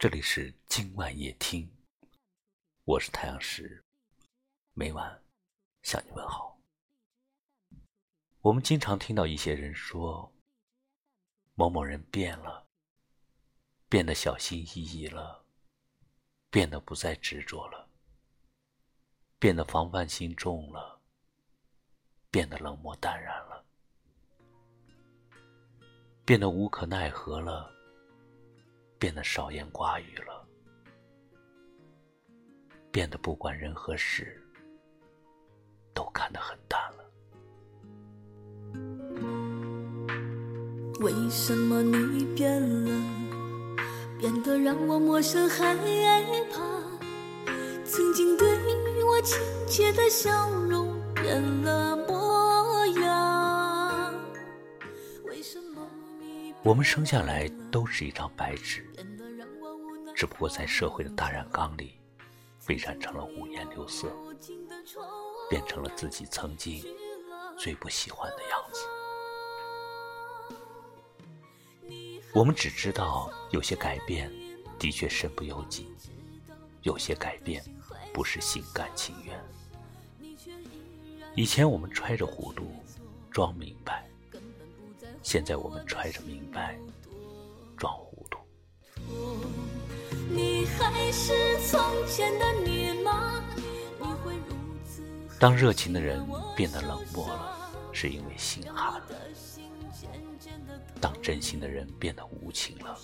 这里是今晚夜听，我是太阳石，每晚向你问好。我们经常听到一些人说，某某人变了，变得小心翼翼了，变得不再执着了，变得防范心重了，变得冷漠淡然了，变得无可奈何了。变得少言寡语了，变得不管人和事都看得很淡了。为什么你变了，变得让我陌生害怕？曾经对我亲切的笑容变了我们生下来都是一张白纸。只不过在社会的大染缸里，被染成了五颜六色，变成了自己曾经最不喜欢的样子。我们只知道，有些改变的确身不由己，有些改变不是心甘情愿。以前我们揣着糊涂装明白，现在我们揣着明白装糊涂。当热情的人变得冷漠了，是因为心寒了；当真心的人变得无情了，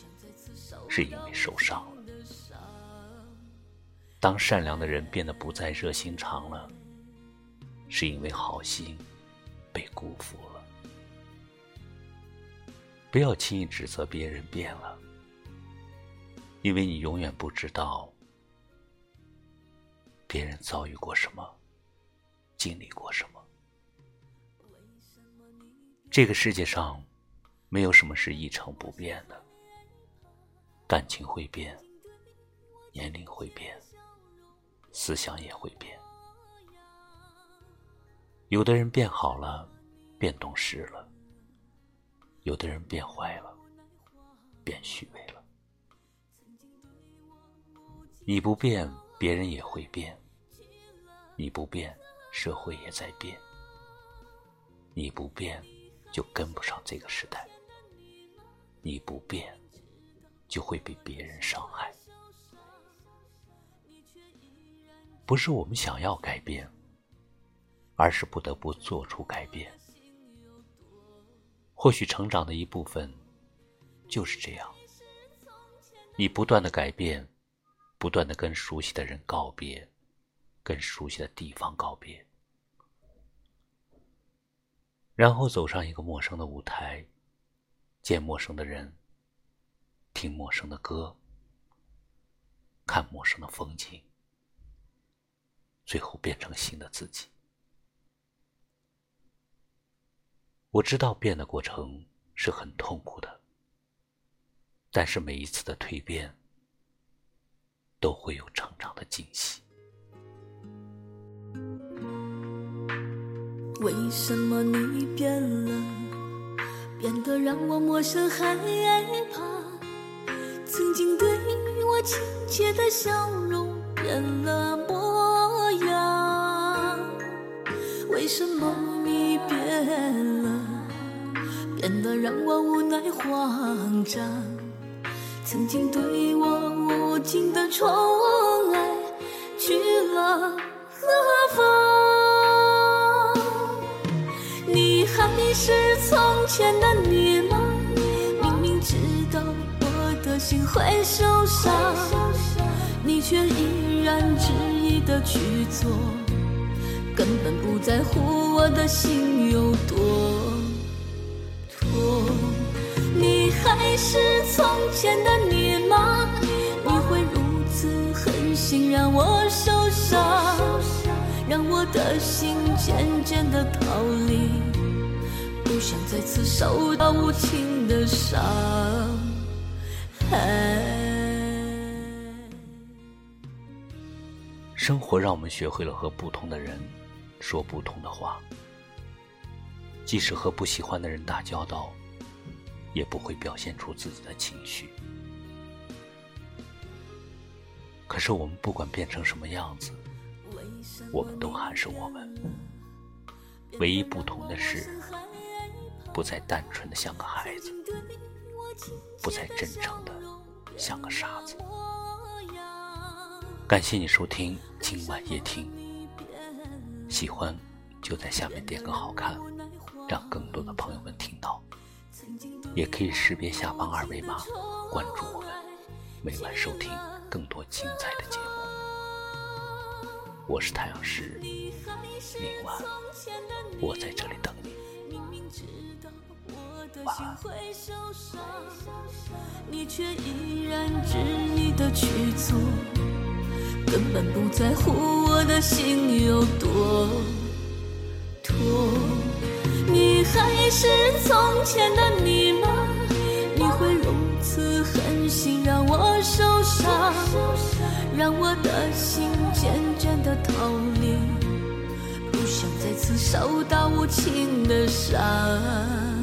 是因为受伤了；当善良的人变得不再热心肠了，是因为好心被辜负了。不要轻易指责别人变了。因为你永远不知道别人遭遇过什么，经历过什么。这个世界上没有什么是一成不变的，感情会变，年龄会变，思想也会变。有的人变好了，变懂事了；有的人变坏了，变虚伪了。你不变，别人也会变；你不变，社会也在变；你不变，就跟不上这个时代；你不变，就会被别人伤害。不是我们想要改变，而是不得不做出改变。或许成长的一部分就是这样，你不断的改变。不断的跟熟悉的人告别，跟熟悉的地方告别，然后走上一个陌生的舞台，见陌生的人，听陌生的歌，看陌生的风景，最后变成新的自己。我知道变的过程是很痛苦的，但是每一次的蜕变。都会有成长的惊喜。为什么你变了，变得让我陌生害怕？曾经对我亲切的笑容变了模样。为什么你变了，变得让我无奈慌张？曾经对我无尽的宠爱去了何方？你还是从前的你吗？明明知道我的心会受伤，你却依然执意的去做，根本不在乎我的心有多。是从前的你吗？你会如此狠心让我受伤，让我的心渐渐的逃离，不想再次受到无情的伤害。生活让我们学会了和不同的人说不同的话，即使和不喜欢的人打交道。也不会表现出自己的情绪。可是我们不管变成什么样子，我们都还是我们。唯一不同的是，不再单纯的像个孩子，不再真诚的像个傻子。感谢你收听今晚夜听，喜欢就在下面点个好看，让更多的朋友们听到。也可以识别下方二维码关注我们，每晚收听更多精彩的节目。我是太阳石，明晚我在这里等你。晚安。你却依然执意的去做。根本不在乎我的心有多痛，你还是从前的？你会如此狠心让我受伤，让我的心渐渐的逃离，不想再次受到无情的伤。